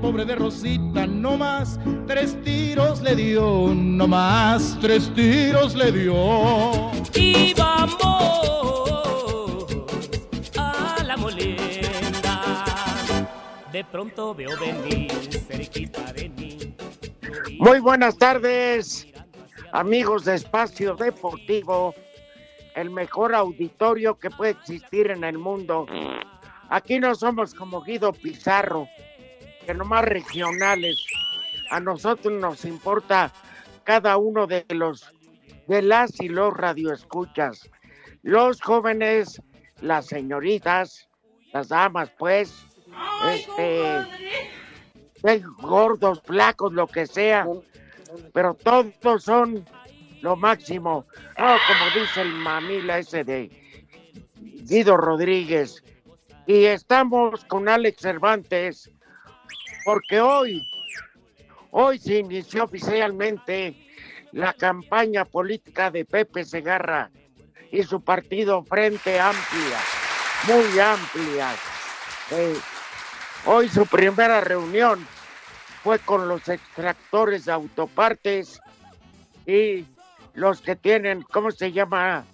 pobre de Rosita no más tres tiros le dio, no más tres tiros le dio. Y vamos a la molenda. De pronto veo venir cerquita de mí. Muy buenas tardes, amigos de Espacio Deportivo, el mejor auditorio que puede existir en el mundo. Aquí no somos como Guido Pizarro, que nomás regionales. A nosotros nos importa cada uno de los de las y los radioescuchas. Los jóvenes, las señoritas, las damas, pues, este, gordos, flacos, lo que sea, pero todos son lo máximo. No, como dice el mamila ese de Guido Rodríguez. Y estamos con Alex Cervantes, porque hoy, hoy se inició oficialmente la campaña política de Pepe Segarra y su partido Frente Amplia, muy amplia. Hoy su primera reunión fue con los extractores de autopartes y los que tienen, ¿cómo se llama,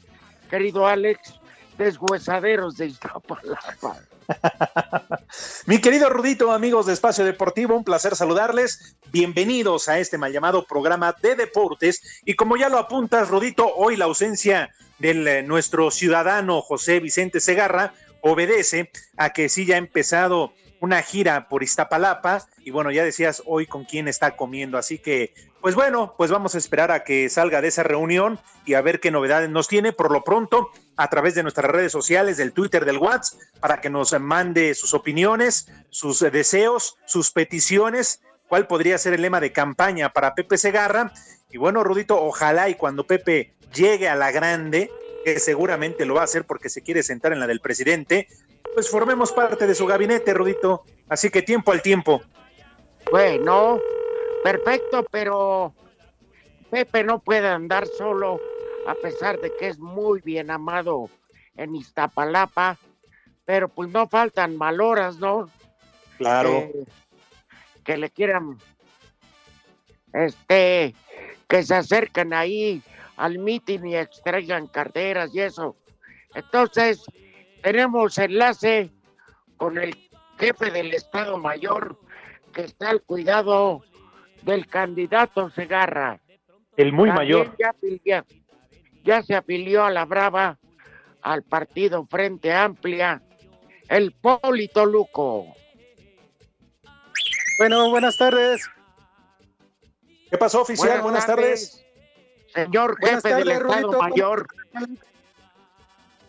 querido Alex? Deshuesaderos de Iztapalapa. Mi querido Rudito, amigos de Espacio Deportivo, un placer saludarles. Bienvenidos a este mal llamado programa de deportes. Y como ya lo apuntas, Rudito, hoy la ausencia de nuestro ciudadano José Vicente Segarra obedece a que sí ya ha empezado una gira por Iztapalapa y bueno, ya decías hoy con quién está comiendo, así que pues bueno, pues vamos a esperar a que salga de esa reunión y a ver qué novedades nos tiene por lo pronto a través de nuestras redes sociales, del Twitter, del WhatsApp, para que nos mande sus opiniones, sus deseos, sus peticiones, cuál podría ser el lema de campaña para Pepe Segarra. Y bueno, Rudito, ojalá y cuando Pepe llegue a la grande, que seguramente lo va a hacer porque se quiere sentar en la del presidente, pues formemos parte de su gabinete, Rudito. Así que tiempo al tiempo. Bueno, perfecto, pero Pepe no puede andar solo, a pesar de que es muy bien amado en Iztapalapa, pero pues no faltan maloras, ¿no? Claro. Que, que le quieran, este, que se acerquen ahí al mitin y extraigan carteras y eso. Entonces, tenemos enlace con el jefe del Estado Mayor que está al cuidado del candidato Segarra. El muy También mayor. Ya, ya, ya se afilió a la Brava al partido Frente Amplia, el Polito Luco. Bueno, buenas tardes. ¿Qué pasó, oficial? Buenas, tardes. Señor Buenas jefe del Estado. Mayor.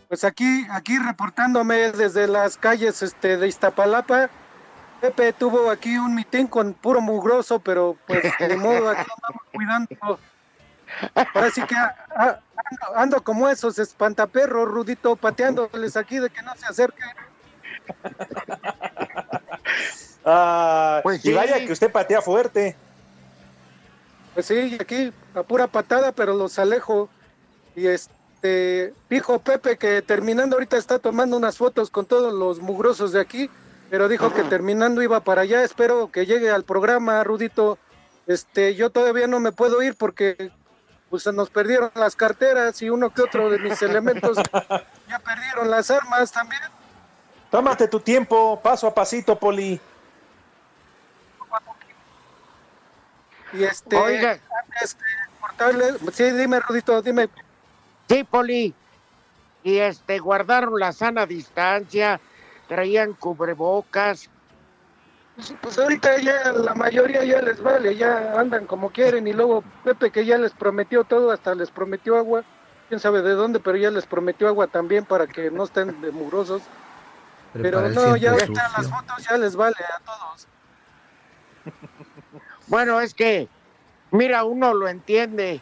Pues aquí, aquí reportándome desde las calles este, de Iztapalapa. Pepe tuvo aquí un mitín con puro mugroso, pero pues de modo aquí andamos cuidando. Ahora sí que ando, ando como esos espantaperros, Rudito, pateándoles aquí de que no se acerquen. Ah, Pues y sí. vaya que usted patea fuerte. Pues sí, aquí a pura patada, pero los alejo. Y este, dijo Pepe que terminando ahorita está tomando unas fotos con todos los mugrosos de aquí, pero dijo que terminando iba para allá. Espero que llegue al programa, Rudito. Este, yo todavía no me puedo ir porque pues se nos perdieron las carteras y uno que otro de mis elementos ya perdieron las armas también. Tómate tu tiempo, paso a pasito, Poli. Y este, Oiga. antes de cortarle, sí, dime, Rudito, dime. Sí, Poli. Y este, guardaron la sana distancia, traían cubrebocas. Pues, pues ahorita ya la mayoría ya les vale, ya andan como quieren y luego Pepe que ya les prometió todo, hasta les prometió agua, quién sabe de dónde, pero ya les prometió agua también para que no estén de mugrosos. Pero Prepara no, ya ahorita las fotos ya les vale a todos. Bueno, es que, mira, uno lo entiende,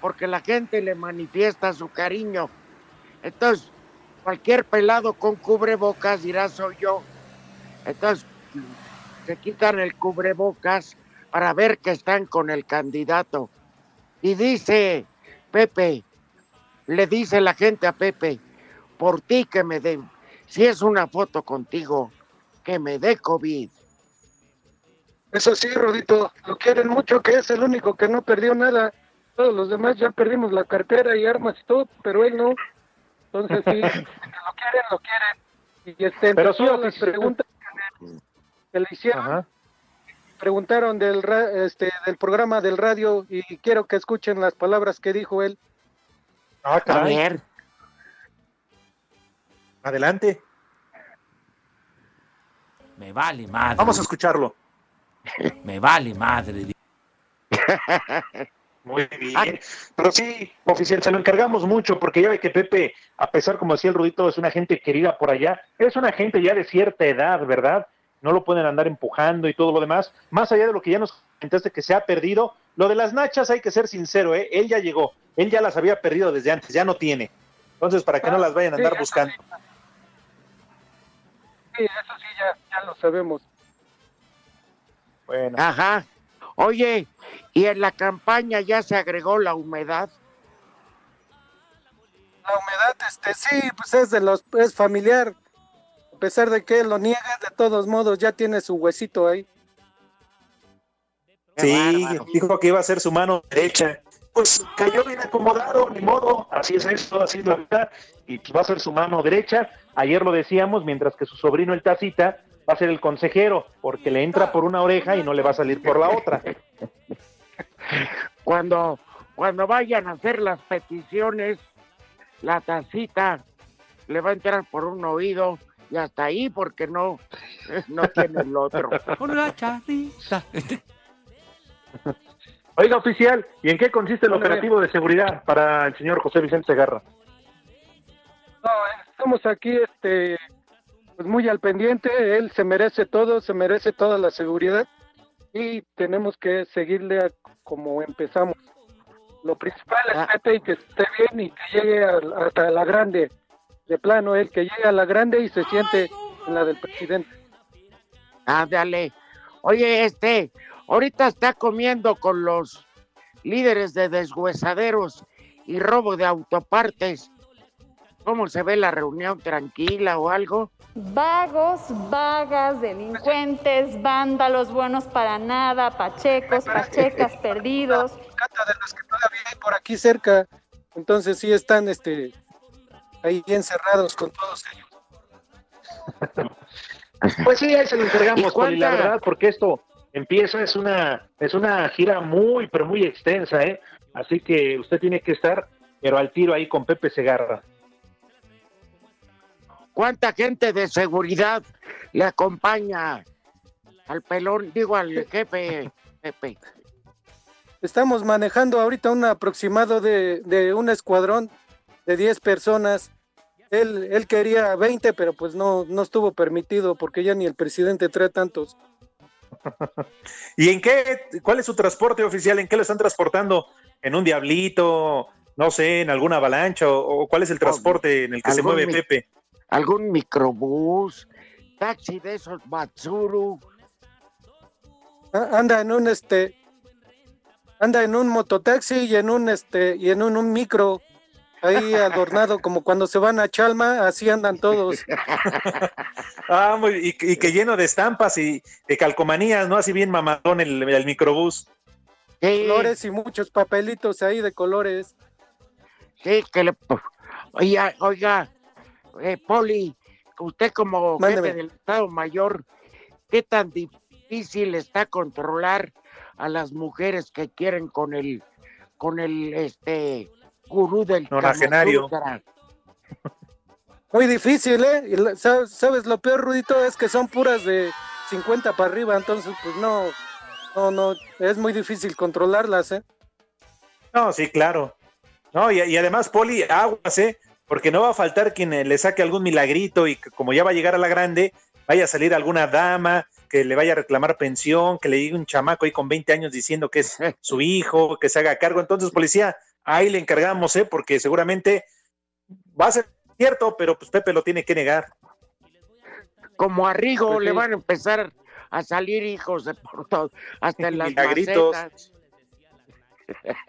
porque la gente le manifiesta su cariño. Entonces, cualquier pelado con cubrebocas dirá soy yo. Entonces, se quitan el cubrebocas para ver que están con el candidato. Y dice Pepe, le dice la gente a Pepe, por ti que me dé, si es una foto contigo, que me dé COVID. Eso sí, Rodito, lo quieren mucho, que es el único que no perdió nada. Todos los demás ya perdimos la cartera y armas y todo, pero él no. Entonces sí, que lo quieren, lo quieren. Y este, Pero todas las preguntas que le, que le hicieron, Ajá. preguntaron del, ra- este, del programa del radio y quiero que escuchen las palabras que dijo él. Ah, A ver, Adelante. Me vale madre. Vamos a escucharlo. Me vale madre. Muy bien. Pero sí, oficial, se lo encargamos mucho porque ya ve que Pepe, a pesar, como decía el Rudito, es una gente querida por allá, es una gente ya de cierta edad, ¿verdad? No lo pueden andar empujando y todo lo demás. Más allá de lo que ya nos comentaste que se ha perdido, lo de las nachas hay que ser sincero, ¿eh? Él ya llegó, él ya las había perdido desde antes, ya no tiene. Entonces, para que no las vayan a andar buscando. sí. Sí, eso sí, ya, ya lo sabemos. Bueno, ajá. Oye, y en la campaña ya se agregó la humedad. La humedad, este, sí, pues es de los, es familiar. A pesar de que lo niega, de todos modos ya tiene su huesito ahí. Qué sí, bárbaro. dijo que iba a ser su mano derecha. Pues cayó bien acomodado, ni modo, así es esto, así es la vida, y pues va a ser su mano derecha. Ayer lo decíamos, mientras que su sobrino el Tacita va a ser el consejero, porque le entra por una oreja y no le va a salir por la otra. Cuando, cuando vayan a hacer las peticiones, la tacita le va a entrar por un oído y hasta ahí porque no, no tiene el otro. Con la charrita. Oiga, oficial, ¿y en qué consiste el operativo de seguridad para el señor José Vicente Segarra? No, estamos aquí, este, pues muy al pendiente. Él se merece todo, se merece toda la seguridad y tenemos que seguirle a como empezamos. Lo principal es Ah. Que esté bien y que llegue al- hasta la grande. De plano, él que llegue a la grande y se siente en la del presidente. Ándale. Oye, este, ahorita está comiendo con los líderes de deshuesaderos y robo de autopartes. ¿Cómo se ve la reunión tranquila o algo? Vagos, vagas, delincuentes, vándalos, buenos para nada, pachecos, pachecas perdidos. Cata de las que todavía hay por aquí cerca. Entonces sí están este ahí encerrados con todos ellos. Pues sí, ahí se lo ¿Y entregamos, Poli, la verdad, porque esto empieza, es una, es una gira muy, pero muy extensa, ¿eh? Así que usted tiene que estar, pero al tiro ahí con Pepe Segarra. ¿Cuánta gente de seguridad le acompaña al pelón, digo al jefe Pepe? Estamos manejando ahorita un aproximado de, de un escuadrón de 10 personas. Él, él quería 20, pero pues no, no estuvo permitido porque ya ni el presidente trae tantos. ¿Y en qué, cuál es su transporte oficial? ¿En qué lo están transportando? ¿En un diablito? No sé, en alguna avalancha o, cuál es el transporte en el que se mueve mi- Pepe? ¿Algún microbús? ¿Taxi de esos Matsuru? Ah, Anda en un este anda en un mototaxi y en un este y en un, un micro ahí adornado como cuando se van a Chalma, así andan todos. Ah, muy- y, y que lleno de estampas y de calcomanías, ¿no? Así bien mamadón el, el microbús. Sí, Colores y muchos papelitos ahí de colores. sí, que le... Oiga, oiga, eh, Poli, usted como Mándeme. jefe del Estado Mayor, ¿qué tan difícil está controlar a las mujeres que quieren con el, con el, este, gurú del Nonagenario. Muy difícil, ¿eh? Y la- ¿Sabes, sabes lo peor, Rudito? Es que son puras de 50 para arriba, entonces pues no, no, no, es muy difícil controlarlas, ¿eh? No, sí, claro. No, y, y además, Poli, aguas, ¿eh? Porque no va a faltar quien eh, le saque algún milagrito y que como ya va a llegar a la grande, vaya a salir alguna dama que le vaya a reclamar pensión, que le llegue un chamaco ahí con 20 años diciendo que es su hijo, que se haga cargo. Entonces, policía, ahí le encargamos, ¿eh? Porque seguramente va a ser cierto, pero pues Pepe lo tiene que negar. Como a Rigo Pues le van a empezar a salir hijos de por todo, hasta en las Milagritos. macetas.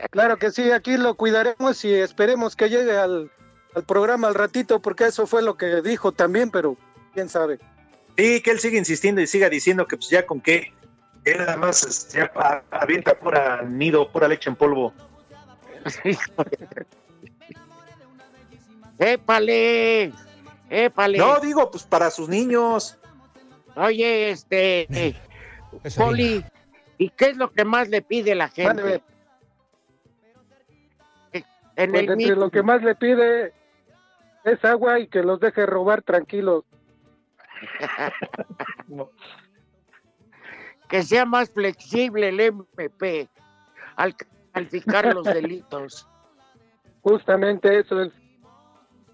Claro que sí, aquí lo cuidaremos y esperemos que llegue al, al programa al ratito, porque eso fue lo que dijo también, pero quién sabe. Sí, que él sigue insistiendo y siga diciendo que pues ya con qué, que él nada más ya a- avienta pura nido, pura leche en polvo. ¡Épale! ¡Épale! No, digo, pues para sus niños. Oye, este, eh, Poli, ¿y qué es lo que más le pide la gente? Mándeme. En Pues el entre lo que más le pide es agua y que los deje robar tranquilos. que sea más flexible el MP al calificar los delitos. Justamente eso es.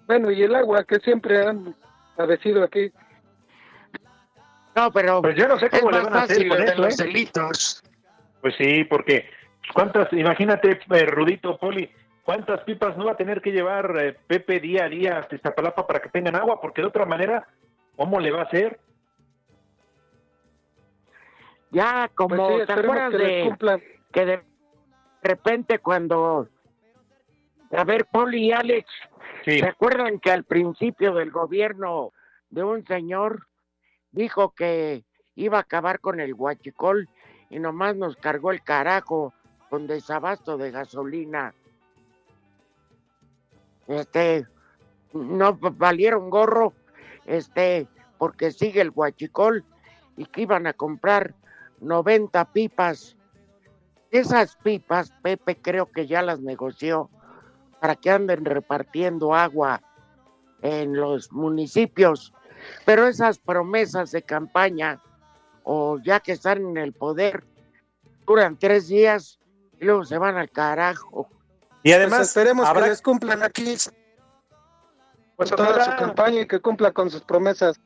Bueno, y el agua que siempre han padecido aquí. No, pero Pues yo no sé cómo le van a hacer con eso, los ¿eh? delitos. Pues sí, porque cuántas, imagínate, eh, Rudito, Poli, cuántas pipas no va a tener que llevar eh, Pepe día a día hasta Iztapalapa para que tengan agua, porque de otra manera, ¿cómo le va a hacer? Ya, como Pues sí, te esperemos acuerdas que de que de repente cuando a ver Poli y Alex Sí, ¿Se acuerdan que al principio del gobierno de un señor dijo que iba a acabar con el huachicol y nomás nos cargó el carajo con desabasto de gasolina? Este, no valieron gorro, este, porque sigue el huachicol y que iban a comprar 90 pipas. Esas pipas, Pepe creo que ya las negoció para que anden repartiendo agua en los municipios. Pero esas promesas de campaña, o ya que están en el poder, duran tres días y luego se van al carajo. Y además, Pues esperemos habrá- que les cumplan aquí pues toda su ojalá- campaña y que cumpla con sus promesas.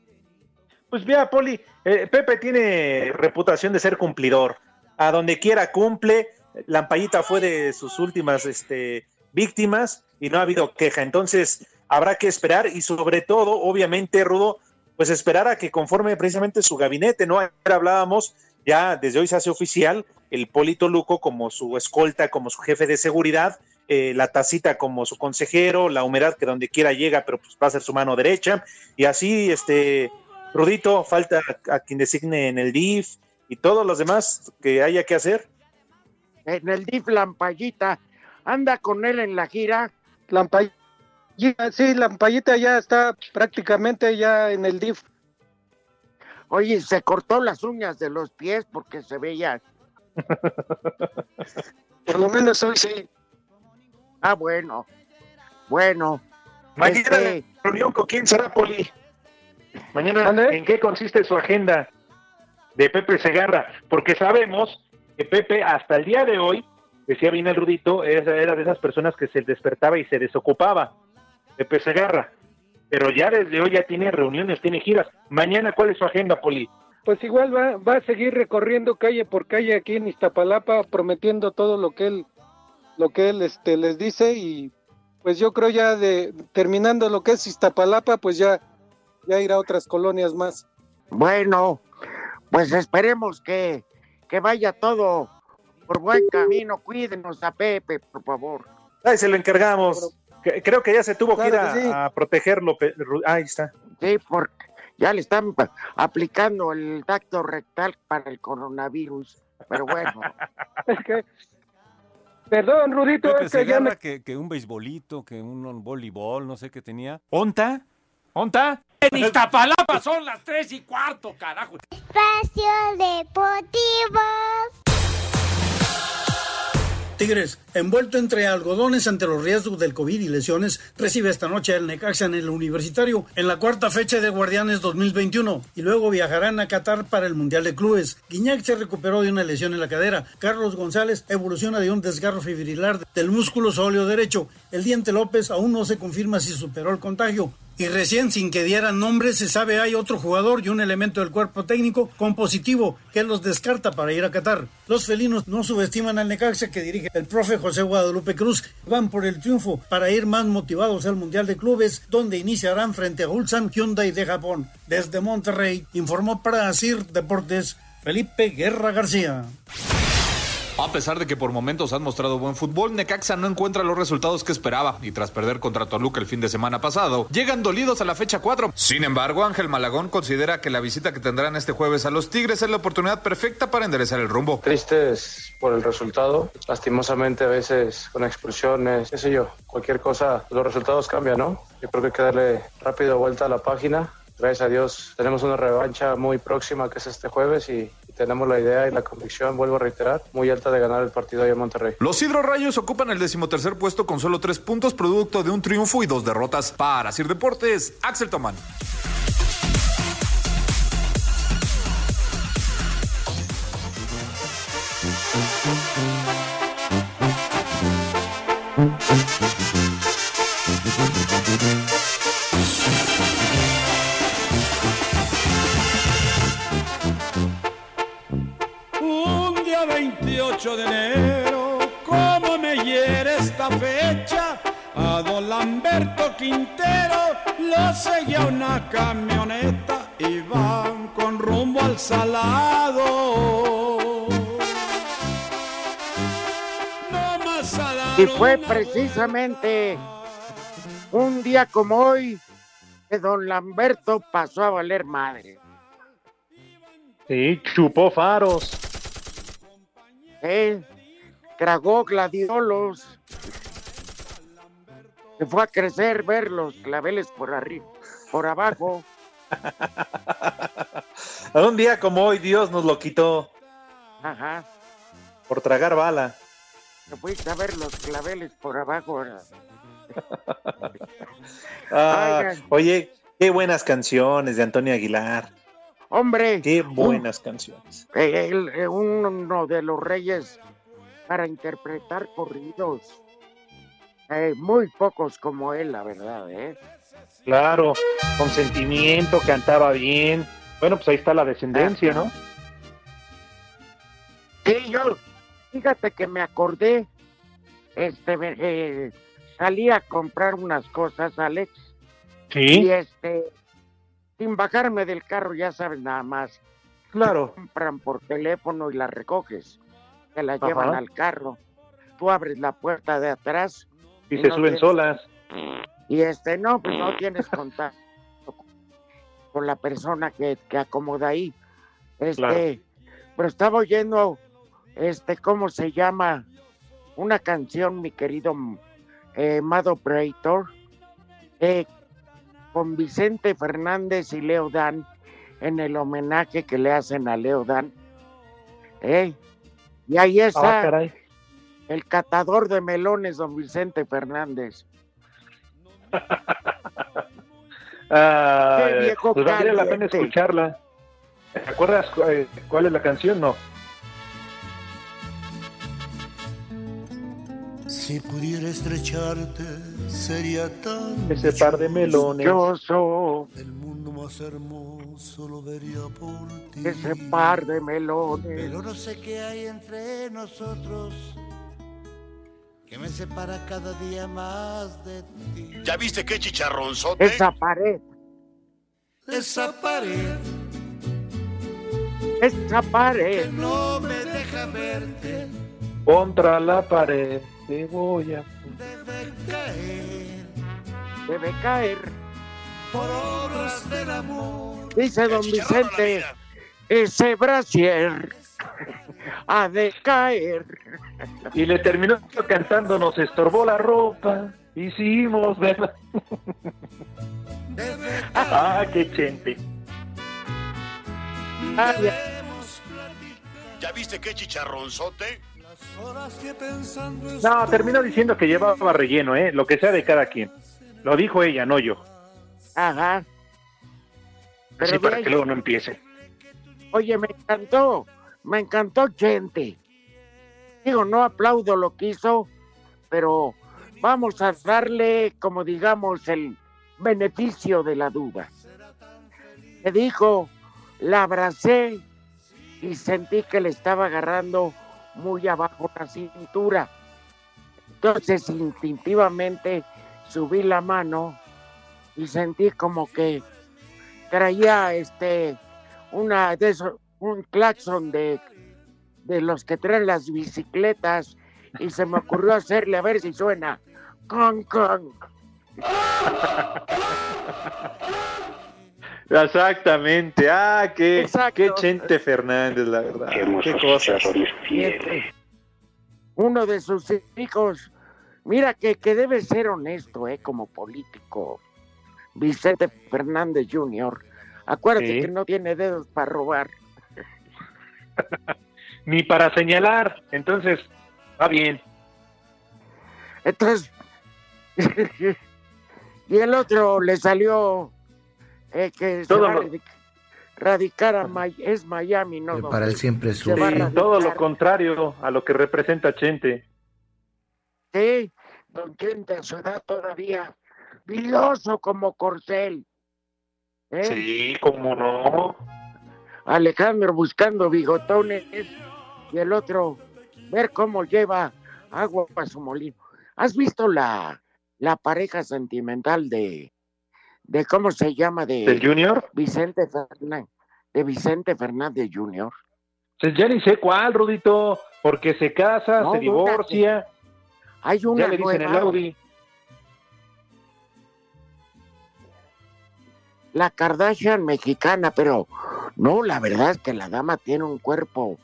Pues vea, Poli, eh, Pepe tiene reputación de ser cumplidor. A donde quiera cumple. Lampallita fue de sus últimas este, víctimas y no ha habido queja. Entonces, habrá que esperar y sobre todo, obviamente, Rudo, pues esperar a que conforme precisamente su gabinete, ¿no? Ayer hablábamos, ya desde hoy se hace oficial, el Polito Luco como su escolta, como su jefe de seguridad, eh, la tacita como su consejero, la humedad que donde quiera llega, pero pues va a ser su mano derecha, y así, este, Rudito, falta a quien designe en el DIF y todos los demás que haya que hacer. En el DIF Lampallita, anda con él en la gira. Lampallita, sí, Lampallita ya está prácticamente ya en el DIF. Oye, se cortó las uñas de los pies porque se veía. Por lo menos hoy sí. Ah, bueno. Bueno. Mañana Este- reunión con quién será, Poli. Mañana. ¿en qué consiste su agenda de Pepe Segarra? Porque sabemos que Pepe hasta el día de hoy, decía bien el Rudito, era era de esas personas que se despertaba y se desocupaba. Pepe Segarra. Pero ya desde hoy ya tiene reuniones, tiene giras. Mañana, ¿cuál es su agenda, Poli? Pues igual va, va a seguir recorriendo calle por calle aquí en Iztapalapa, prometiendo todo lo que él, lo que él este, les dice y pues yo creo ya de terminando lo que es Iztapalapa, pues ya, ya irá a otras colonias más. Bueno, pues esperemos que, que vaya todo por buen camino. Cuídenos a Pepe, por favor. Ahí se lo encargamos. Creo que ya se tuvo que ir a, que sí. a protegerlo. Ahí está. Sí, porque ya le están aplicando el tacto rectal para el coronavirus. Pero bueno, Es que- perdón, Rudito, Pepe es que ya me que, que un beisbolito, que un, un voleibol, no sé qué tenía. ¿Onta? ¿Onta? En Iztapalapa son las tres y cuarto, carajo. Espacio Deportivo. Tigres, envuelto entre algodones ante los riesgos del COVID y lesiones, recibe esta noche el Necaxa en el Universitario en la cuarta fecha de Guardianes 2021 y luego viajarán a Qatar para el Mundial de Clubes. Guiñac se recuperó de una lesión en la cadera. Carlos González evoluciona de un desgarro fibrilar del músculo sóleo derecho. El diente López aún no se confirma si superó el contagio. Y recién, sin que dieran nombre, se sabe hay otro jugador y un elemento del cuerpo técnico con positivo que los descarta para ir a Qatar. Los felinos no subestiman al Necaxa que dirige el profe José Guadalupe Cruz. Van por el triunfo para ir más motivados al Mundial de Clubes, donde iniciarán frente a Ulsan Hyundai de Japón. Desde Monterrey, informó para Asir Deportes Felipe Guerra García. A pesar de que por momentos han mostrado buen fútbol, Necaxa no encuentra los resultados que esperaba y tras perder contra Toluca el fin de semana pasado, llegan dolidos a la fecha 4. Sin embargo, Ángel Malagón considera que la visita que tendrán este jueves a los Tigres es la oportunidad perfecta para enderezar el rumbo. Tristes por el resultado, lastimosamente a veces con expulsiones, qué sé yo, cualquier cosa, los resultados cambian, ¿no? Yo creo que hay que darle rápido vuelta a la página gracias a Dios tenemos una revancha muy próxima que es este jueves y, tenemos la idea y la convicción, vuelvo a reiterar, muy alta de ganar el partido ahí en Monterrey. Los Hidrorrayos ocupan el decimotercer puesto con solo tres puntos producto de un triunfo y dos derrotas. Para Sir Deportes, Axel Tomán. 28 de enero, como me hiere esta fecha, a don Lamberto Quintero lo seguía una camioneta y van con rumbo al salado. No más salado. Y fue precisamente un día como hoy que don Lamberto pasó a valer madre. Sí, chupó faros. ¿Eh? Tragó gladiolos. Se fue a crecer ver los claveles por arriba, por abajo. A un día como hoy Dios nos lo quitó Ajá. por tragar bala. Se fuiste a ver los claveles por abajo. Ah, oye, qué buenas canciones de Antonio Aguilar. Hombre, Qué buenas canciones. el- uno de los reyes para interpretar corridos. Eh, muy pocos como él, la verdad, ¿eh? Claro, con sentimiento, cantaba bien. Bueno, pues ahí está la descendencia, ¿no? Sí, yo, fíjate que me acordé, este, eh, salí a comprar unas cosas, Alex, y Sí, este, sin bajarme del carro, ya sabes nada más, claro. compran por teléfono y las recoges, te Ajá. llevan al carro, tú abres la puerta de atrás Y Y se no suben tienes- solas. y este, no, pues no tienes contacto con la persona que, que acomoda ahí, este, Claro. pero estaba oyendo, este, ¿cómo se llama? Una canción, mi querido eh, Mado Praetor, eh, con Vicente Fernández y Leo Dan, en el homenaje que le hacen a Leo Dan. ¿eh? Y ahí Ah, está el catador de melones, don Vicente Fernández. Ah, Qué viejo pues la pena escucharla. ¿Te acuerdas cu- eh, cuál es la canción? No. Si pudiera estrecharte, sería tan Ese par de melones. Dichoso, El mundo más hermoso lo vería por ti. ese par de melones. Pero no sé qué hay entre nosotros que me separa cada día más de ti. ¿Ya viste qué chicharronzote? Esa pared, Esa pared esa que pared. no me deja verte Contra la pared te voy a... debe caer Debe caer. por obras del amor. Dice don Vicente, ese brasier ha de caer. Y le terminó cantando, nos estorbó la ropa. Hicimos, ¿verdad? Debe ah, qué chente. Ay, ¿Ya viste qué chicharronzote? No, terminó diciendo que llevaba relleno, ¿eh? Lo que sea de cada quien. Lo dijo ella, no yo. Ajá. Pero para de que luego no empiece. Oye, me encantó, me encantó gente. Digo, no aplaudo lo que hizo, pero vamos a darle, como digamos, el beneficio de la duda. Me dijo, la abracé y sentí que le estaba agarrando muy abajo la cintura. Entonces, instintivamente, subí la mano y sentí como que traía este una de un claxon de, de los que traen las bicicletas y se me ocurrió hacerle a ver si suena. Con, con. Exactamente. Ah, qué, qué Chente Fernández, la verdad. Qué, cosas. Este, Uno de sus hijos, mira que, que debe ser honesto, ¿eh? Como político. Vicente Fernández Jr. Acuérdate Sí. que no tiene dedos para robar. Ni para señalar. Entonces, va bien. Entonces, y el otro le salió eh, que se Todo va a lo- radic- radicar a es Miami, ¿no? Para él siempre es Sí, todo lo contrario a lo que representa Chente. Sí, don Chente a su edad todavía viloso como corcel. ¿eh? Sí, cómo no. Alejandro buscando bigotones y el otro ver cómo lleva agua a su molino. ¿Has visto la, la pareja sentimental de, de cómo se llama de ¿Del Junior? Vicente Fernández, de Vicente Fernández Jr. Pues ya ni sé cuál, Rudito, porque se casa, No, se una divorcia. Hay una ya le dicen el. Audi. La Kardashian mexicana, pero no, la verdad es que la dama tiene un cuerpo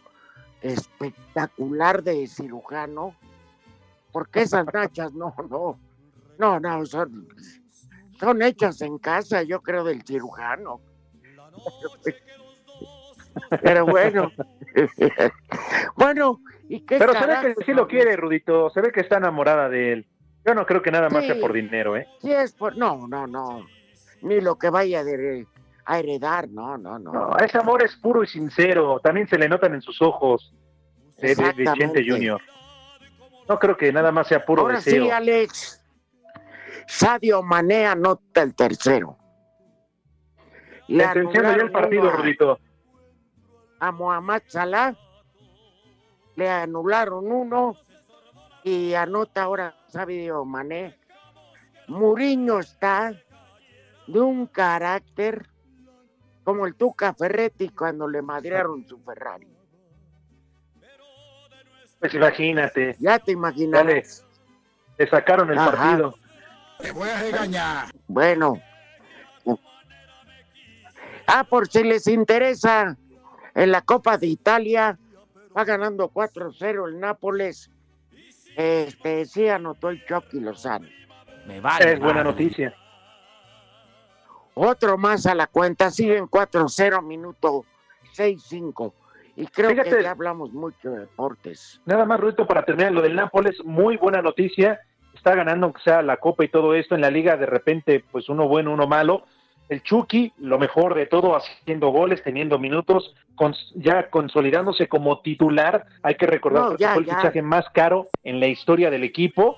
espectacular de cirujano. Porque esas nachas, no, no, no, no, son, son hechas en casa, yo creo, del cirujano. Pero bueno, bueno, ¿y qué Pero se ve que sí lo quiere, Rudito. Se ve que está enamorada de él. Yo no creo que nada más Sí. sea por dinero, ¿eh? Sí es por, no, no, no, ni lo que vaya de- a heredar, no, no, no. No, ese amor es puro y sincero. También se le notan en sus ojos de, de. Chente Junior. No creo que nada más sea puro Ahora deseo. sí, Alex. Sadio Mané anota el tercero. Le Sentenciando ya el partido, Rudito. A Mohamed Salah le anularon uno y anota ahora Sadio Mané. Muriño está de un carácter como el Tuca Ferretti cuando le madrearon su Ferrari. Pues imagínate. Ya te imaginas. Ya le, le sacaron el Ajá. partido. Te voy a regañar. Bueno. Ah, por si les interesa, en la Copa de Italia va ganando 4-0 el Nápoles. Este, sí anotó el Chucky Lozano. Me es buena noticia. Otro más a la cuenta, siguen 4-0, minuto 6-5. Y creo Fíjate. que ya hablamos mucho de deportes. Nada más, Rudito, para terminar lo del Nápoles, muy buena noticia. Está ganando, aunque sea la Copa y todo esto en la liga, de repente, pues uno bueno, uno malo. El Chucky, lo mejor de todo, haciendo goles, teniendo minutos, cons- ya consolidándose como titular. Hay que recordar No, que fue el ya. fichaje más caro en la historia del equipo.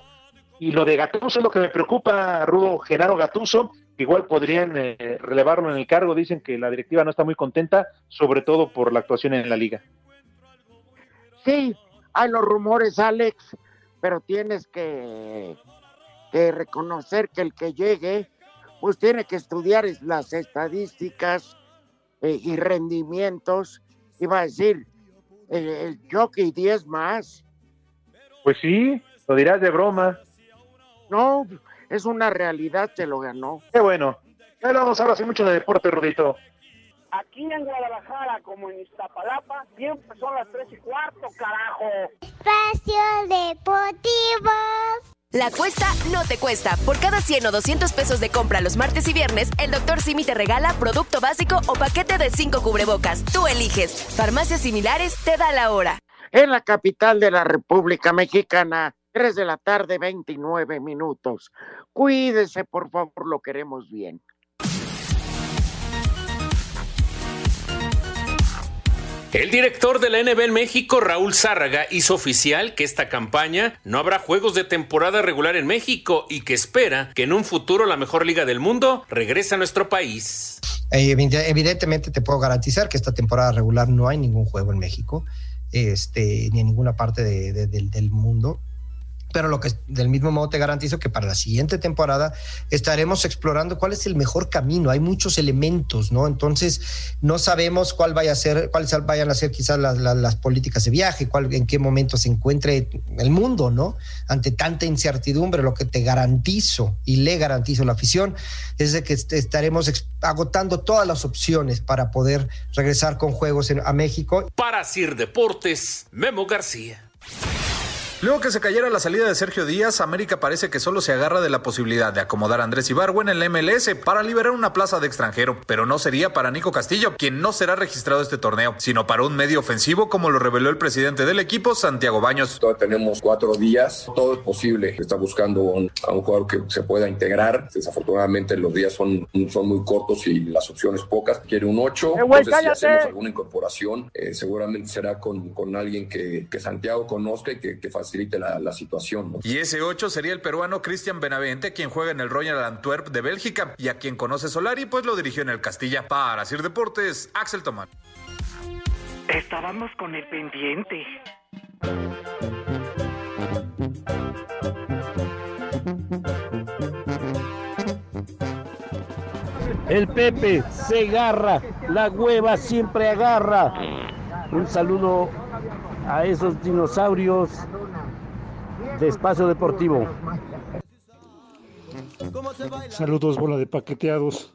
Y lo de Gatuso es lo que me preocupa, Rudo, Genaro Gatuso. Igual podrían eh, relevarlo en el cargo. Dicen que la directiva no está muy contenta, sobre todo por la actuación en la liga. Sí, hay los rumores, Alex, pero tienes que, que reconocer que el que llegue, pues tiene que estudiar es- las estadísticas eh, y rendimientos. Y va a decir, el, el jockey 10 más. Pues sí, lo dirás de broma. No, es una realidad, se lo ganó. Qué bueno. Ya vamos ahora sí mucho de deporte, Rudito. Aquí en Guadalajara, como en Iztapalapa, siempre son las tres y cuarto, carajo. Espacio Deportivo. La cuesta no te cuesta. Por cada 100 o 200 pesos de compra los martes y viernes, el Dr. Simi te regala producto básico o paquete de 5 cubrebocas. Tú eliges. Farmacias similares te da la hora. en la capital de la República Mexicana. 3 de la tarde, 29 minutos. Cuídese, por favor, lo queremos bien. El director de la NB en México, Raúl Zárraga, hizo oficial que esta campaña no habrá juegos de temporada regular en México y que espera que en un futuro la mejor liga del mundo regrese a nuestro país. Eh, evidentemente te puedo garantizar que esta temporada regular no hay ningún juego en México, este, ni en ninguna parte de, de, del, del mundo pero lo que del mismo modo te garantizo que para la siguiente temporada estaremos explorando cuál es el mejor camino. Hay muchos elementos, ¿no? Entonces no sabemos cuál vaya a ser, cuáles vayan a ser quizás las, las, políticas de viaje, cuál, en qué momento se encuentre el mundo, ¿no? Ante tanta incertidumbre, lo que te garantizo y le garantizo la afición es de que estaremos agotando todas las opciones para poder regresar con juegos en, a México. Para Sir Deportes, Memo García. Luego que se cayera la salida de Sergio Díaz, América parece que solo se agarra de la posibilidad de acomodar a Andrés Ibargüen en el MLS para liberar una plaza de extranjero, pero no sería para Nico Castillo, quien no será registrado este torneo, sino para un medio ofensivo como lo reveló el presidente del equipo, Santiago Baños. Todavía tenemos cuatro días, todo es posible. Está buscando un, a un jugador que se pueda integrar. Desafortunadamente los días son, son muy cortos y las opciones pocas. Quiere un 8. Eh, Entonces, si hacemos alguna incorporación, eh, seguramente será con, con alguien que, que Santiago conozca y que, que facilite la, la situación. ¿no? Y ese 8 sería el peruano Cristian Benavente, quien juega en el Royal Antwerp de Bélgica y a quien conoce Solari, pues lo dirigió en el Castilla. Para Sir Deportes, Axel Tomás. Estábamos con el pendiente. El Pepe se agarra, la hueva siempre agarra. Un saludo a esos dinosaurios de Espacio Deportivo. Saludos, bola de paqueteados.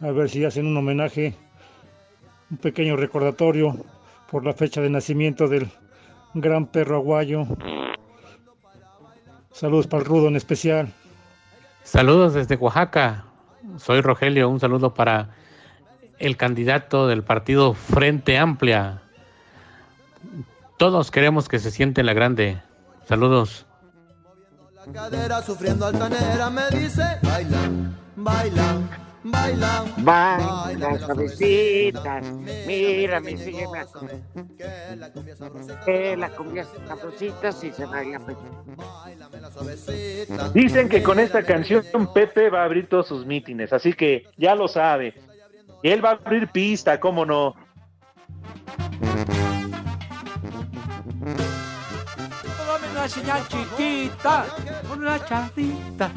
A ver si hacen un homenaje, un pequeño recordatorio por la fecha de nacimiento del gran perro aguayo. Saludos para el Rudo en especial. Saludos desde Oaxaca. Soy Rogelio. Un saludo para el candidato del partido Frente Amplia. Todos queremos que se siente la grande. Saludos. cadera sufriendo altanera me dice baila, baila, baila. Baila, suavecita, mírame, sígueme. Que la cumbia sabrosita si se baila. pues. Dicen que con esta canción Pepe va a abrir todos sus mítines, así que ya lo sabe. Y él va a abrir pista, cómo no. Una señal chiquita, una charrita.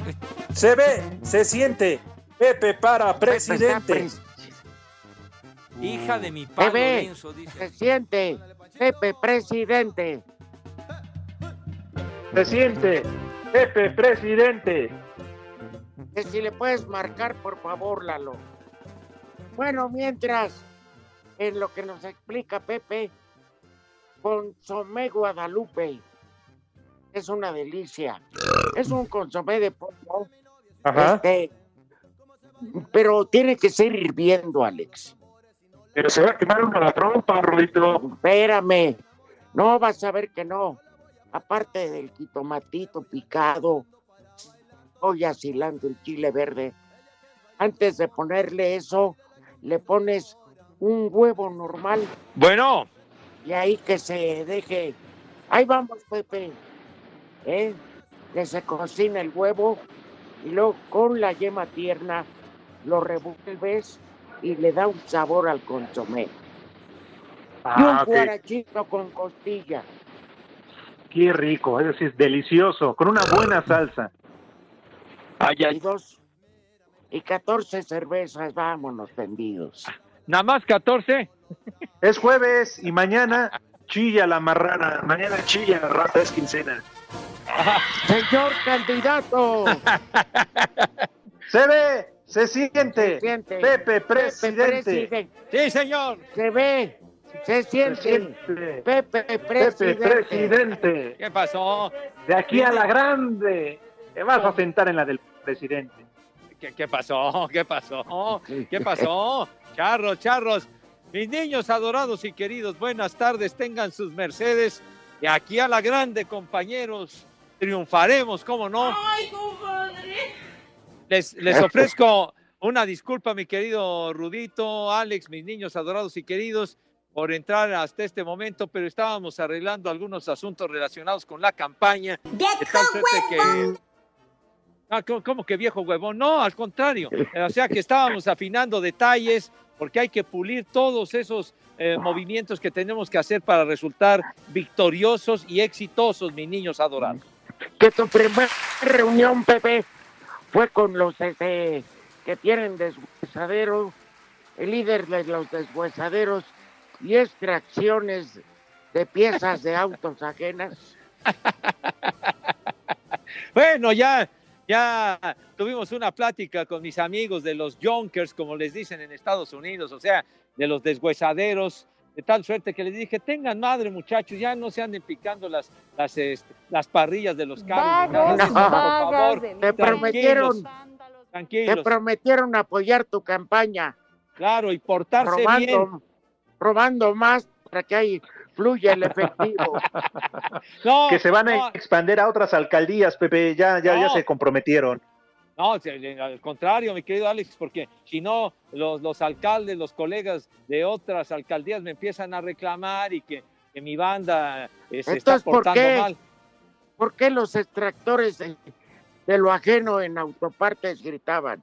Se ve, se siente. Pepe para presidente. Hija de mi padre Pepe, Lorenzo, dice. se siente. Pepe, presidente. Se siente. Pepe presidente. Que si le puedes marcar, por favor, Lalo. Bueno, mientras, en lo que nos explica Pepe, consomé Guadalupe. Es una delicia. Es un consomé de pollo. Ajá. Este, pero tiene que ser hirviendo, Alex. Pero se va a quemar uno la trompa, Rudito. Espérame. No vas a ver que no. Aparte del jitomatito picado, olla, cilantro y chile verde. Antes de ponerle eso, le pones un huevo normal Bueno, y ahí que se deje. Ahí vamos, Pepe. ¿Eh? Que se cocina el huevo y luego con la yema tierna lo revuelves y le da un sabor al consomé. y un Ah, ok. guarachito con costilla. Qué rico, es delicioso, con una buena salsa. Y dos y 14 cervezas, vámonos tendidos. Nada más 14. Es jueves y mañana chilla la marrana. Mañana chilla la rata, es quincena. Señor candidato. Se ve, se siente. siente. Pepe presidente. presidente. Sí, señor. Se ve, se siente. Pepe Pepe presidente. ¿Qué pasó? De aquí a la grande. Te vas a sentar en la del presidente. ¿Qué, qué pasó? ¿Qué pasó? ¿Qué pasó? Charros, charros. Mis niños adorados y queridos, buenas tardes, tengan sus mercedes. Y aquí a la grande, compañeros, triunfaremos, ¿cómo no? ¡Ay, compadre! Les, les ofrezco una disculpa, mi querido Rudito, Alex, mis niños adorados y queridos, por entrar hasta este momento, pero estábamos arreglando algunos asuntos relacionados con la campaña. Ah, ¿cómo, cómo que viejo huevón? No, al contrario. O sea que estábamos afinando detalles porque hay que pulir todos esos eh, movimientos que tenemos que hacer para resultar victoriosos y exitosos, mis niños adorados. Que tu primera reunión, Pepe, fue con los este, que tienen deshuesadero, el líder de los deshuesaderos y extracciones de piezas de autos ajenas. Bueno, ya, ya tuvimos una plática con mis amigos de los Junkers, como les dicen en Estados Unidos, o sea, de los deshuesaderos, de tal suerte que les dije, tengan madre muchachos, ya no se anden picando las, las, este, las parrillas de los carros. Vagos, por vagas favor, de Te prometieron, tranquilos. te prometieron apoyar tu campaña. Claro, y portarse robando, bien. robando más para que ahí fluya el efectivo. No, que se van a no. expandir a otras alcaldías, Pepe, ya, ya, ya No. se comprometieron. No, eh, al contrario, mi querido Alex, porque si no, los, los alcaldes, los colegas de otras alcaldías me empiezan a reclamar y que, que mi banda eh, se está Entonces, ¿por portando qué? mal. ¿Por qué los extractores de, de lo ajeno en autopartes gritaban?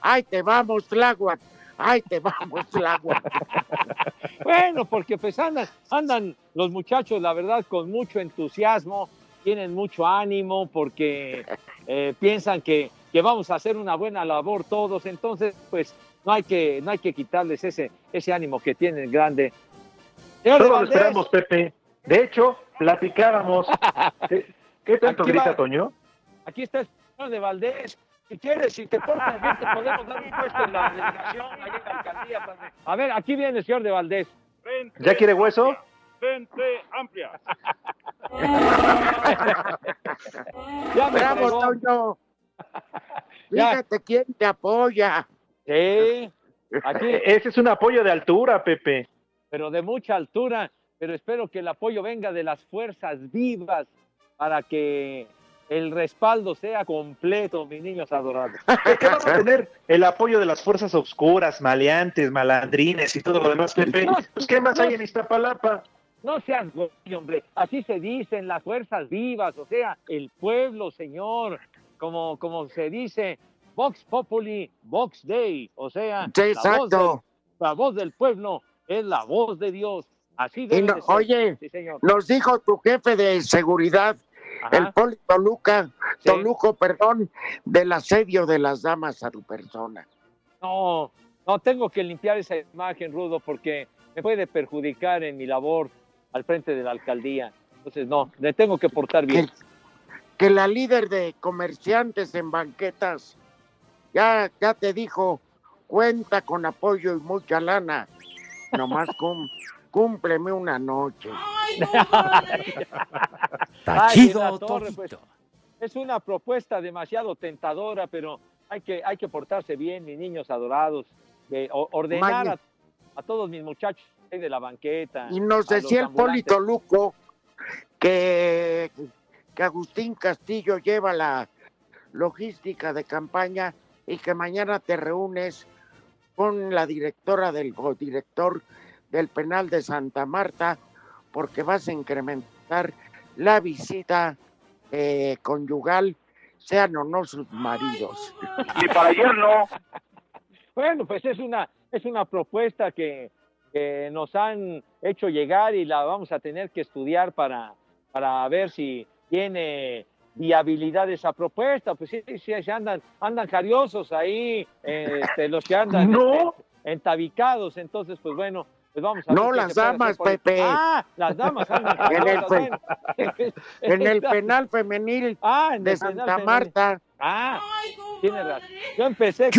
¡Ay, te vamos, Tláhuac! ¡Ay, te vamos, Tláhuac! Bueno, porque pues andan, andan los muchachos, la verdad, con mucho entusiasmo, tienen mucho ánimo, porque eh, piensan que, que vamos a hacer una buena labor todos, entonces pues no hay que, no hay que quitarles ese, ese ánimo que tienen grande. Señor Todos lo esperamos, Pepe. De hecho, platicábamos. ¿Qué, qué tanto Aquí grita, va. Toño? Aquí está el señor de Valdés. Si quieres, si te portas bien, te podemos dar un puesto en la delegación, ahí en la alcaldía. padre. A ver, aquí viene el señor de Valdés. ¿Ya quiere hueso? Frente amplia. Ya me ¡Bravo. Toño! Fíjate quién te apoya. Sí, aquí, Ese es un apoyo de altura, Pepe. pero de mucha altura. Pero espero que el apoyo venga de las fuerzas vivas para que el respaldo sea completo, mis niños adorados. ¿Qué vamos a tener? El apoyo de las fuerzas oscuras, maleantes, malandrines y todo lo demás, Pepe. Pues, ¿Qué más hay en Iztapalapa? No seas hombre. Así se dicen las fuerzas vivas, o sea, el pueblo, señor. Como, como se dice, Vox Populi, Vox Dei. O sea, Sí, la, voz del, la voz del pueblo es la voz de Dios. Así Y debe no- de ser. oye, Sí, señor. nos dijo tu jefe de seguridad, Ajá. el Poli Toluca, Sí. Toluco, perdón, del asedio de las damas a tu persona. No, no tengo que limpiar esa imagen, Rudo, porque me puede perjudicar en mi labor al frente de la alcaldía. Entonces, no, le tengo que portar bien. Que la líder de comerciantes en banquetas ya, ya te dijo, cuenta con apoyo y mucha lana. Nomás cum- cúmpleme una noche. Ay, torre, pues, es una propuesta demasiado tentadora, pero hay que, hay que portarse bien, mis niños adorados, de ordenar a, a todos mis muchachos de la banqueta. Y nos decía el Poli ambulantes. Toluco que, que Agustín Castillo lleva la logística de campaña y que mañana te reúnes con la directora del o director del penal de Santa Marta porque vas a incrementar la visita eh, conyugal, sean o no sus maridos. Y para ayer no. Bueno, pues es una, es una propuesta que, que nos han hecho llegar y la vamos a tener que estudiar para, para ver si tiene viabilidad esa propuesta. Pues sí, sí, sí, andan, andan jariosos ahí, este, los que andan No. este, entabicados. Entonces, pues bueno, pues vamos a ver No, las damas. Pepe. Ah, las damas andan En el, pe- en el penal femenil Ah, en de Santa femenil. Marta. Ah, tiene razón. Yo empecé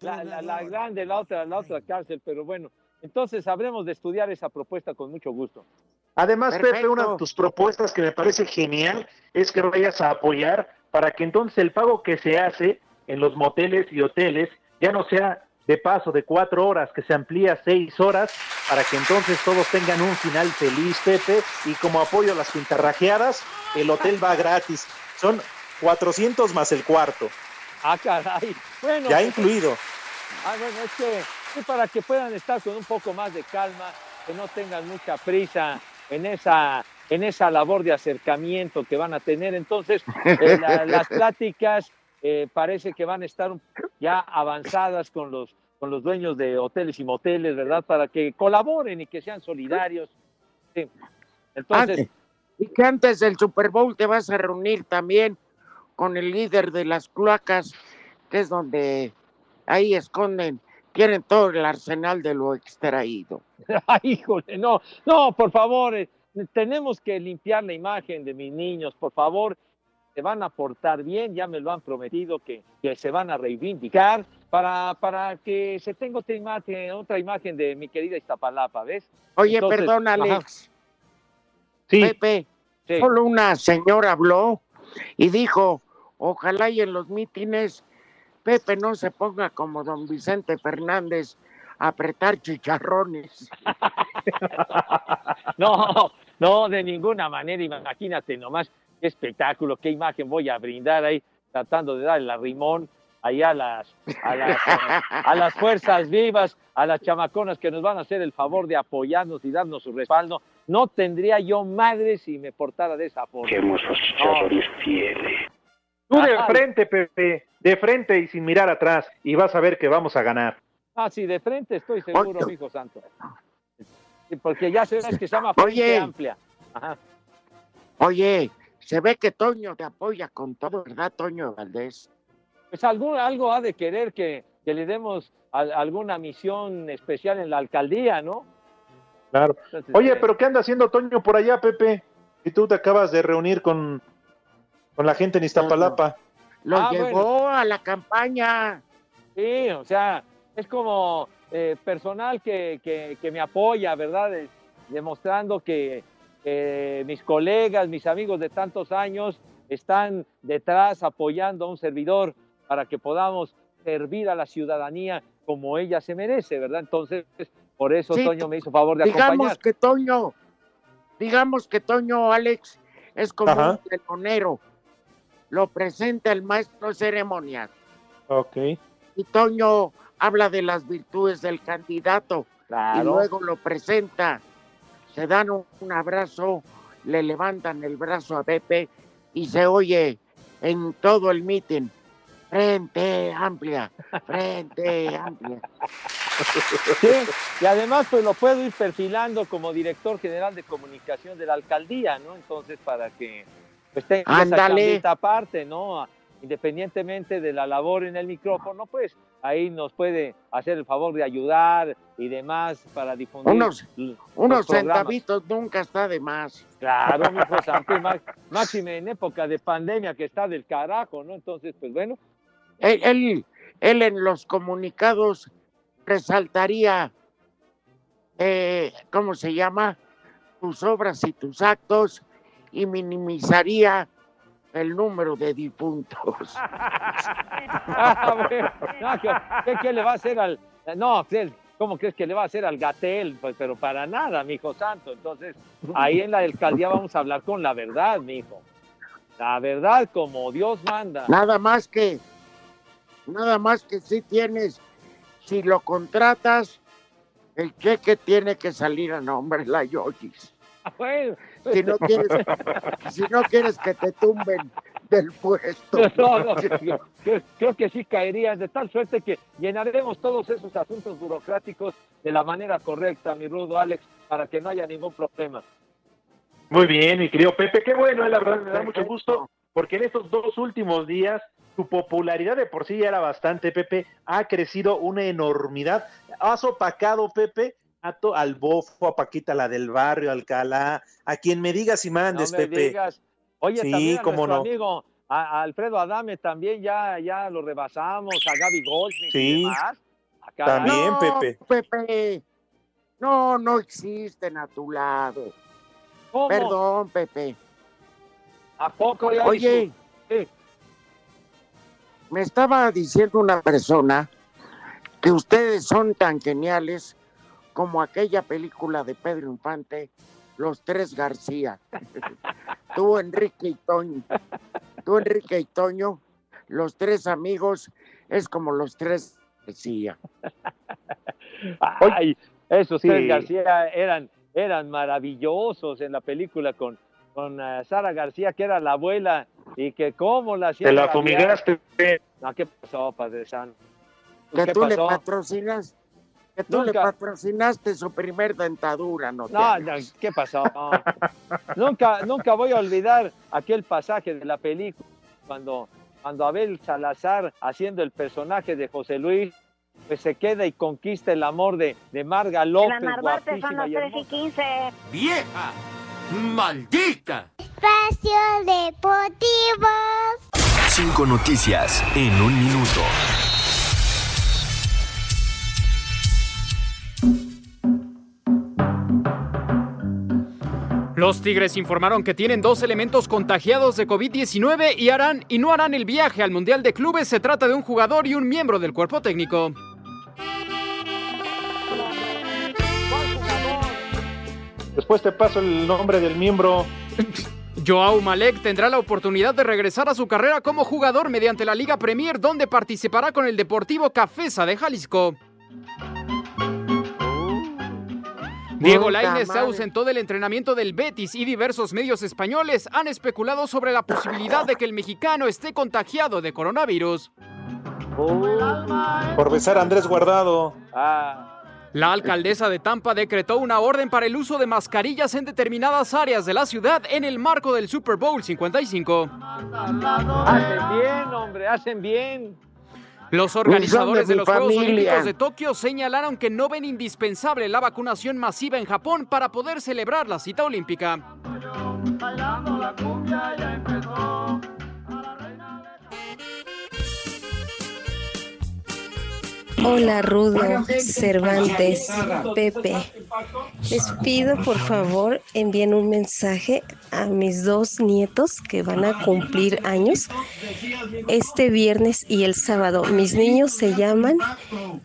la, la- la grande, la otra, la otra cárcel, pero bueno, entonces habremos de estudiar esa propuesta con mucho gusto. Además, Pepe, una de tus propuestas que me parece genial es que vayas a apoyar para que entonces el pago que se hace en los moteles y hoteles ya no sea de paso de cuatro horas, que se amplía a seis horas para que entonces todos tengan un final feliz, Pepe, y como apoyo a las pintarrajeadas, el hotel va gratis. Son 400 más el cuarto. Ah, caray. Bueno, ya pues, incluido. Ah, bueno, es que es para que puedan estar con un poco más de calma, que no tengan mucha prisa en esa, en esa labor de acercamiento que van a tener. Entonces, eh, la- las pláticas eh, parece que van a estar ya avanzadas con los, con los dueños de hoteles y moteles, ¿verdad? Para que colaboren y que sean solidarios. Sí. Entonces, Antes- y que antes del Super Bowl te vas a reunir también con el líder de las cloacas, que es donde ahí esconden, tienen todo el arsenal de lo extraído. Ay, híjole, no, no, por favor, eh, tenemos que limpiar la imagen de mis niños, por favor, se van a portar bien, ya me lo han prometido que, que se van a reivindicar para, para que se tenga otra imagen, otra imagen de mi querida Iztapalapa, ¿ves? Oye, Entonces, perdón, ajá. Alex. Sí. Pepe, Sí. solo una señora habló y dijo, ojalá y en los mítines Pepe no se ponga como don Vicente Fernández a apretar chicharrones. No, no, de ninguna manera, imagínate nomás qué espectáculo, qué imagen voy a brindar ahí, tratando de dar el arrimón ahí a las, a las, a las fuerzas vivas, a las chamaconas que nos van a hacer el favor de apoyarnos y darnos su respaldo. No tendría yo madre si me portara de esa forma. Qué hermosos chicharrones tiene. Tú de Ajá. frente, Pepe, de frente y sin mirar atrás, y vas a ver que vamos a ganar. Ah, sí, de frente estoy seguro, Oye. hijo santo. Porque ya sabes que se llama frente Oye. amplia. Ajá. Oye, se ve que Toño te apoya con todo, ¿verdad, Toño Valdés? pues algún, algo ha de querer que, que le demos al- alguna misión especial en la alcaldía, ¿no? Claro. Entonces, Oye, eh, pero ¿qué anda haciendo Toño por allá, Pepe? Y tú te acabas de reunir con, con la gente en Iztapalapa. Lo Ah, llevó a la campaña. Sí, o sea, es como eh, personal que, que- que me apoya, ¿verdad? De- demostrando que eh, mis colegas, mis amigos de tantos años están detrás apoyando a un servidor para que podamos servir a la ciudadanía como ella se merece, ¿verdad? Entonces, por eso Sí, Toño me hizo favor de Digamos acompañar. que Toño, digamos que Toño Alex es como Ajá. un telonero. Lo presenta el maestro de ceremonias. Ok. Y Toño habla de las virtudes del candidato. Y Claro. luego lo presenta. Se dan un, un abrazo, le levantan el brazo a Pepe y se oye en todo el mitin. Frente amplia, frente amplia. Sí, y además pues lo puedo ir perfilando como director general de comunicación de la alcaldía, ¿no? Entonces para que pues tenga esa Ándale. chambita aparte, ¿no? Independientemente de la labor en el micrófono, pues ahí nos puede hacer el favor de ayudar y demás para difundir Unos- Unos centavitos nunca está de más. Claro, mi hijo má- máxime en época de pandemia que está del carajo, ¿no? Entonces, pues bueno, Él, él, él en los comunicados resaltaría, eh, ¿cómo se llama? Tus obras y tus actos y minimizaría el número de difuntos. Ah, bueno, no, ¿qué, qué- qué le va a hacer al.? No, ¿cómo crees que le va a hacer al Gatel? Pues, pero para nada, mi hijo santo. Entonces, ahí en la alcaldía vamos a hablar con la verdad, mi hijo. La verdad, como Dios manda. Nada más que, nada más que si tienes, si lo contratas, el cheque tiene que salir a nombre de la Yoyis. Bueno, Si no quieres, si no quieres que te tumben del puesto. No, no, creo, creo que sí caerías de tal suerte que llenaremos todos esos asuntos burocráticos de la manera correcta, mi rudo Alex, para que no haya ningún problema. Muy bien, mi querido Pepe, qué bueno, eh, la verdad me da mucho gusto, porque en estos dos últimos días tu popularidad de por sí ya era bastante, Pepe, ha crecido una enormidad, has opacado, Pepe, al bofo, a Paquita, la del barrio, Alcalá, a quien me digas y mandes, no me Pepe. digas. Oye, Sí, también a cómo nuestro no. amigo a, a Alfredo Adame también ya, ya lo rebasamos, a Gaby Goldsmith Sí, y demás. Caray. también. no, Pepe. Pepe. No, no existen a tu lado. ¿Cómo? Perdón, Pepe. ¿A poco ya Oye, Sí. me estaba diciendo una persona que ustedes son tan geniales como aquella película de Pedro Infante, Los Tres García. Tú, Enrique y Toño. Tú, Enrique y Toño, los tres amigos, es como los tres García. Ay, esos Sí. tres García eran, eran maravillosos en la película con, con eh, Sara García, que era la abuela, y que cómo la hacía. Te la fumigaste. No, ¿qué pasó, Padre Santo? Que ¿Qué tú le pasó? patrocinas, que tú le Nunca. patrocinaste su primer dentadura, ¿no? te No, no, ¿qué pasó? No. nunca, nunca voy a olvidar aquel pasaje de la película cuando, cuando Abel Salazar, haciendo el personaje de José Luis, pues se queda y conquista el amor de, de Marga López, La Narvarte son guapísima las y 3 y hermosa. 15. ¡Vieja! ¡Maldita! Espacio Deportivo. Cinco noticias en un minuto. Los Tigres informaron que tienen dos elementos contagiados de COVID-19 y harán y no harán el viaje al Mundial de Clubes. Se trata de un jugador y un miembro del cuerpo técnico. Después te paso el nombre del miembro. Joao Malek tendrá la oportunidad de regresar a su carrera como jugador mediante la Liga Premier, donde participará con el Deportivo Cafesa de Jalisco. Diego Lainez se ausentó del entrenamiento del Betis y diversos medios españoles han especulado sobre la posibilidad de que el mexicano esté contagiado de coronavirus. Por besar a Andrés Guardado. La alcaldesa de Tampa decretó una orden para el uso de mascarillas en determinadas áreas de la ciudad en el marco del Super Bowl 55. Hacen bien, hombre, hacen bien. Los organizadores de los Juegos. Olímpicos de Tokio señalaron que no ven indispensable la vacunación masiva en Japón para poder celebrar la cita olímpica. Hola Rudo, Cervantes, Pepe. Les pido por favor envíen un mensaje a mis dos nietos que van a cumplir años este viernes y el sábado. Mis niños se llaman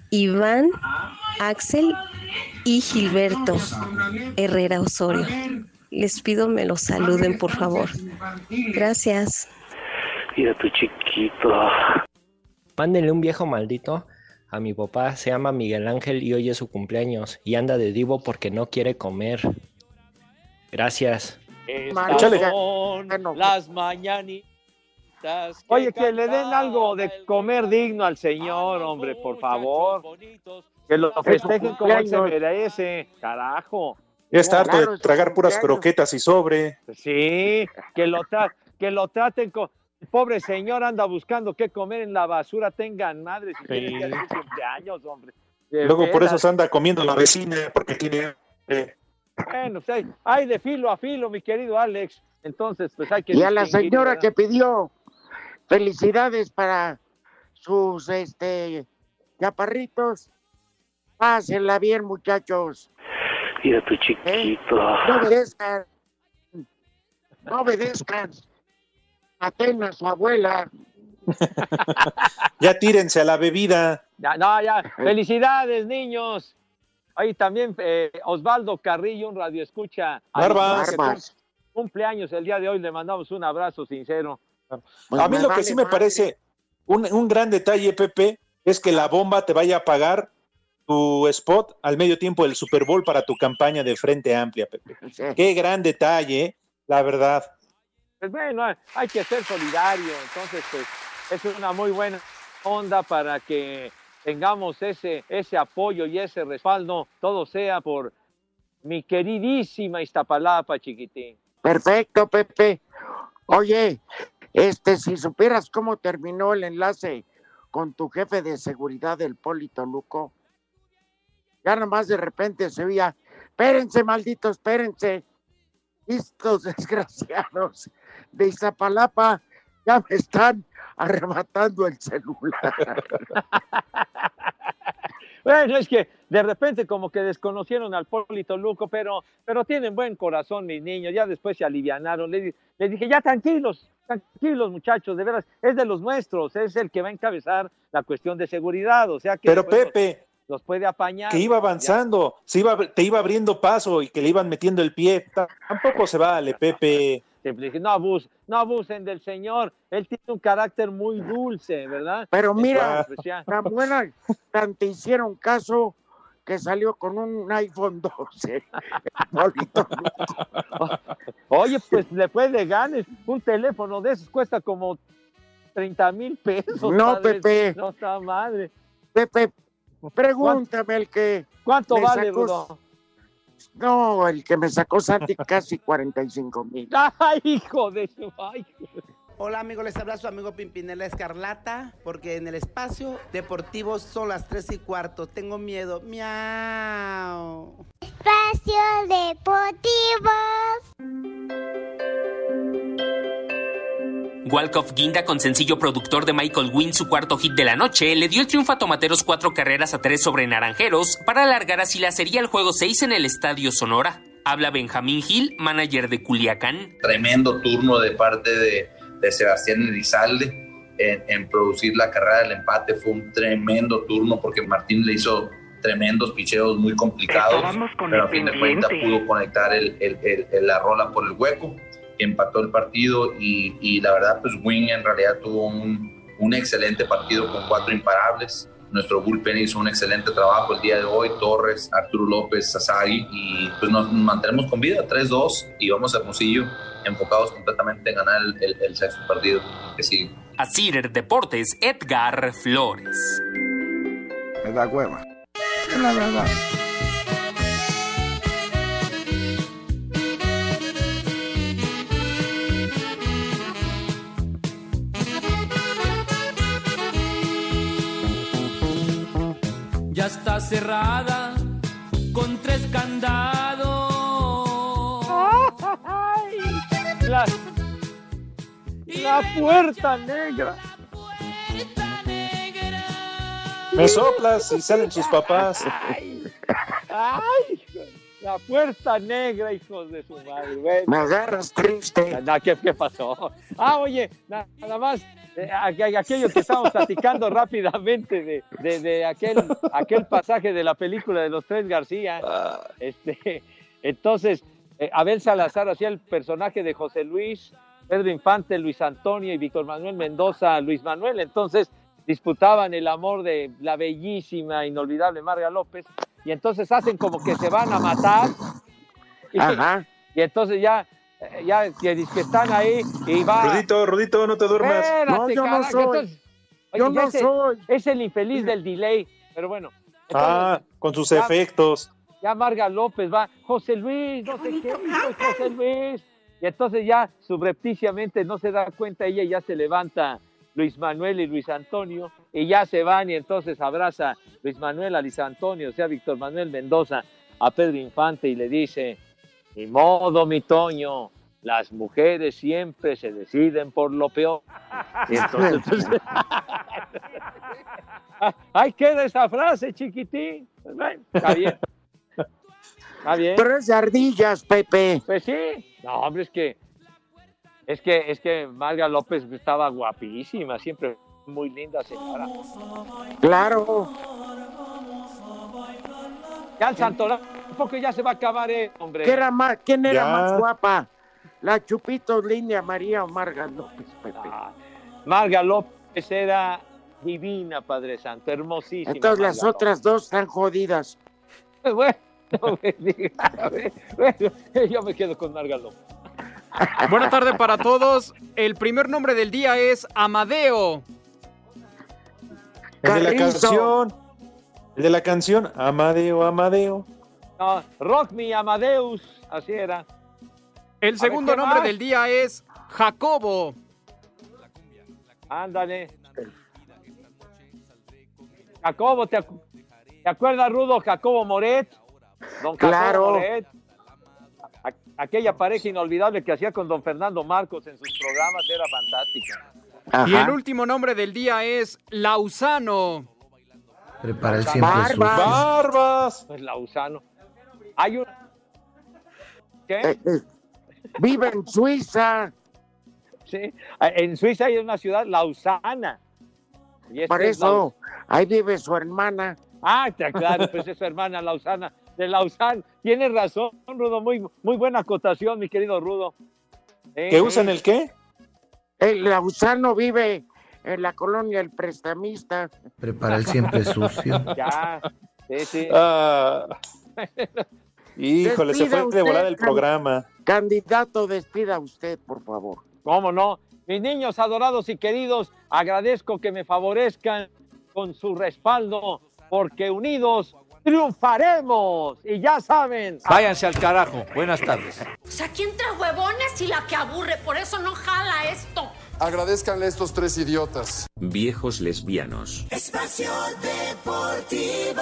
Iván, Axel y Gilberto Herrera Osorio. Les pido me los saluden por favor. Gracias. Mira tu chiquito. Mándenle un viejo maldito a mi papá, se llama Miguel Ángel y hoy es su cumpleaños y anda de divo porque no quiere comer. Gracias. Estas son las mañanitas. Oye, que le den algo de comer digno al señor, hombre, por favor. Que lo festejen como él se cumpleaños. merece, carajo. Ya está harto de tragar puras croquetas y sobre. Sí, que lo, tra- que lo traten con... El pobre señor anda buscando qué comer en la basura, tengan madre si que hacer cumpleaños, hombre. De Luego por eso se anda comiendo la vecina porque tiene. eh, Bueno, pues hay, hay de filo a filo, mi querido Alex. Entonces, pues hay que... Y a la señora ¿verdad? que pidió felicidades para sus este chaparritos. Pásenla bien, muchachos. Mira tu chiquito. No obedezcan. No obedezcan. Atenas, su abuela. ya tírense a la bebida. Ya, no, ya. Felicidades, niños. Ahí también eh, Osvaldo Carrillo, un radio escucha. Barbas. Cumpleaños el día de hoy, le mandamos un abrazo sincero. A mí lo que sí me parece un, un gran detalle, Pepe, es que la bomba te vaya a pagar tu spot al medio tiempo del Super Bowl para tu campaña de Frente Amplia, Pepe. Qué gran detalle, ¿eh? la verdad. Pues bueno, hay que ser solidario, entonces pues es una muy buena onda para que tengamos ese, ese apoyo y ese respaldo, todo sea por mi queridísima Iztapalapa, chiquitín. Perfecto, Pepe. Oye, este, si supieras cómo terminó el enlace con tu jefe de seguridad, el Polito Luco, ya nomás de repente se oía, espérense, malditos, espérense. Estos desgraciados de Izapalapa ya me están arrebatando el celular. Bueno, es que de repente como que desconocieron al Polito Luco, pero, pero tienen buen corazón mis niños, ya después se alivianaron. Les, di- les dije, ya tranquilos, tranquilos muchachos, de veras, es de los nuestros, es el que va a encabezar la cuestión de seguridad, o sea que... Pero bueno, Pepe, los puede apañar. Que iba avanzando, se iba, te iba abriendo paso y que le iban metiendo el pie. Ta- Tampoco se vale, Pepe. Dije, no abusen, no abusen del señor. Él tiene un carácter muy dulce, ¿verdad? Pero mira, Pues ya. tan buena, tan te hicieron caso que salió con un iPhone 12. Polito. Oye, pues le fue de ganes. Un teléfono de esos cuesta como 30 mil pesos. No, padre. Pepe. No está madre. Pepe, pregúntame el que. ¿Cuánto me vale, sacó- Rudo? No, el que me sacó Santi casi 45 mil. Ay, hijo de su. Ay, Hola amigos, les habla su amigo Pimpinela Escarlata, porque en el espacio deportivo son las 3 y cuarto. Tengo miedo. Miau. Espacio Deportivo. Walkoff Guinda, con sencillo productor de Michael Wynn, su cuarto hit de la noche, le dio el triunfo a Tomateros cuatro carreras a tres sobre Naranjeros para alargar así la serie al juego 6 en el Estadio Sonora. Habla Benjamín Gil, manager de Culiacán. tremendo turno de parte de, de Sebastián Elizalde en, en producir la carrera del empate. Fue un tremendo turno porque Martín le hizo tremendos picheos muy complicados, pero a fin de cuentas pudo conectar el, el- el- el- la rola por el hueco, que empató el partido y, y la verdad pues Wing en realidad tuvo un, un excelente partido con cuatro imparables. Nuestro bullpen hizo un excelente trabajo el día de hoy, Torres, Arturo López, Sasagi, y pues nos mantenemos con vida, 3-2, y vamos a Hermosillo enfocados completamente en ganar el, el- el sexto partido que sigue. A Cider Deportes, Edgar Flores. Me da hueva. Es la verdad. Cerrada con tres candados. La, la puerta negra. Me soplas y salen sus papás. Ay, la puerta negra, hijos de su madre. Bueno. Me agarras triste. No, ¿qué, qué pasó? Ah, oye, na- nada más, aqu- aquello que estábamos platicando rápidamente de, de- de aquel, aquel pasaje de la película de los tres García. Este, entonces, eh, Abel Salazar hacía el personaje de José Luis, Pedro Infante, Luis Antonio y Víctor Manuel Mendoza, Luis Manuel. Entonces, disputaban el amor de la bellísima, inolvidable Marga López. Y entonces hacen como que se van a matar. Y, Ajá. y entonces ya, eh, ya que, están ahí y va. Rudito, Rudito, no te duermas. Espérate, No, yo no soy. entonces- Yo Oye, no ese- soy. Es el infeliz del delay, pero bueno. Ah, con sus ya- efectos. Ya Marga López va, José Luis, no sé qué, José Luis. Y entonces ya subrepticiamente no se da cuenta ella, y ya se levanta Luis Manuel y Luis Antonio, y ya se van y entonces abraza Luis Manuel a Luis Antonio, o sea, Víctor Manuel Mendoza a Pedro Infante y le dice, ni modo, mi Toño, las mujeres siempre se deciden por lo peor. Y entonces, pues, ahí queda esa frase, chiquitín. Pues, bueno, está bien. Está bien. Pero es de ardillas, Pepe. Pues sí. No, hombre, es que es que es que Marga López estaba guapísima, siempre muy linda señora. Claro. Ya el Santorán, poco ya se va a acabar, eh, hombre. ¿Qué era más, ¿Quién era Ya. más guapa? ¿La Chupito Línea María o Marga López, Pepe? Marga López era divina, Padre Santo, hermosísima. Entonces las Marga otras dos están jodidas. López. Bueno, me diga, a ver, bueno, yo me quedo con Marga López. Buena tarde para todos. El primer nombre del día es Amadeo. El de la canción. El de la canción. Amadeo, Amadeo. No, Rock Me Amadeus, así era. El segundo ver, ¿qué nombre más? del día es Jacobo. Ándale. Jacobo, ¿te, acu- te acuerdas, Rudo? Jacobo Moret. Don Jacobo Claro. Moret. A- aquella pareja inolvidable que hacía con don Fernando Marcos en sus programas era fantástica. Y el último nombre del día es Lausano. Prepara el Barbas. siempre sucio. Barbas. Pues Lausano. Hay un. ¿Qué? Eh, eh, Vive en Suiza. Sí. En Suiza hay una ciudad, Lausana. Y Por es eso, ahí vive su hermana. Ah, está claro, pues es su hermana Lausana de Lausanne. Tienes razón, Rudo, muy, muy buena acotación, mi querido Rudo. Eh, ¿Que usan el qué? El Lausano vive en la colonia El Prestamista. Prepara el siempre sucio. Ya, sí, sí. Ah, híjole, se fue de volada usted, el programa. Candidato, despida usted, por favor. ¿Cómo no? Mis niños adorados y queridos, agradezco que me favorezcan con su respaldo, porque unidos triunfaremos. Y ya saben. Váyanse al carajo. Buenas tardes. O sea, aquí entre huevones y la que aburre, por eso no jala esto. Agradezcanle a estos tres idiotas. Viejos lesbianos. Espacio Deportivo.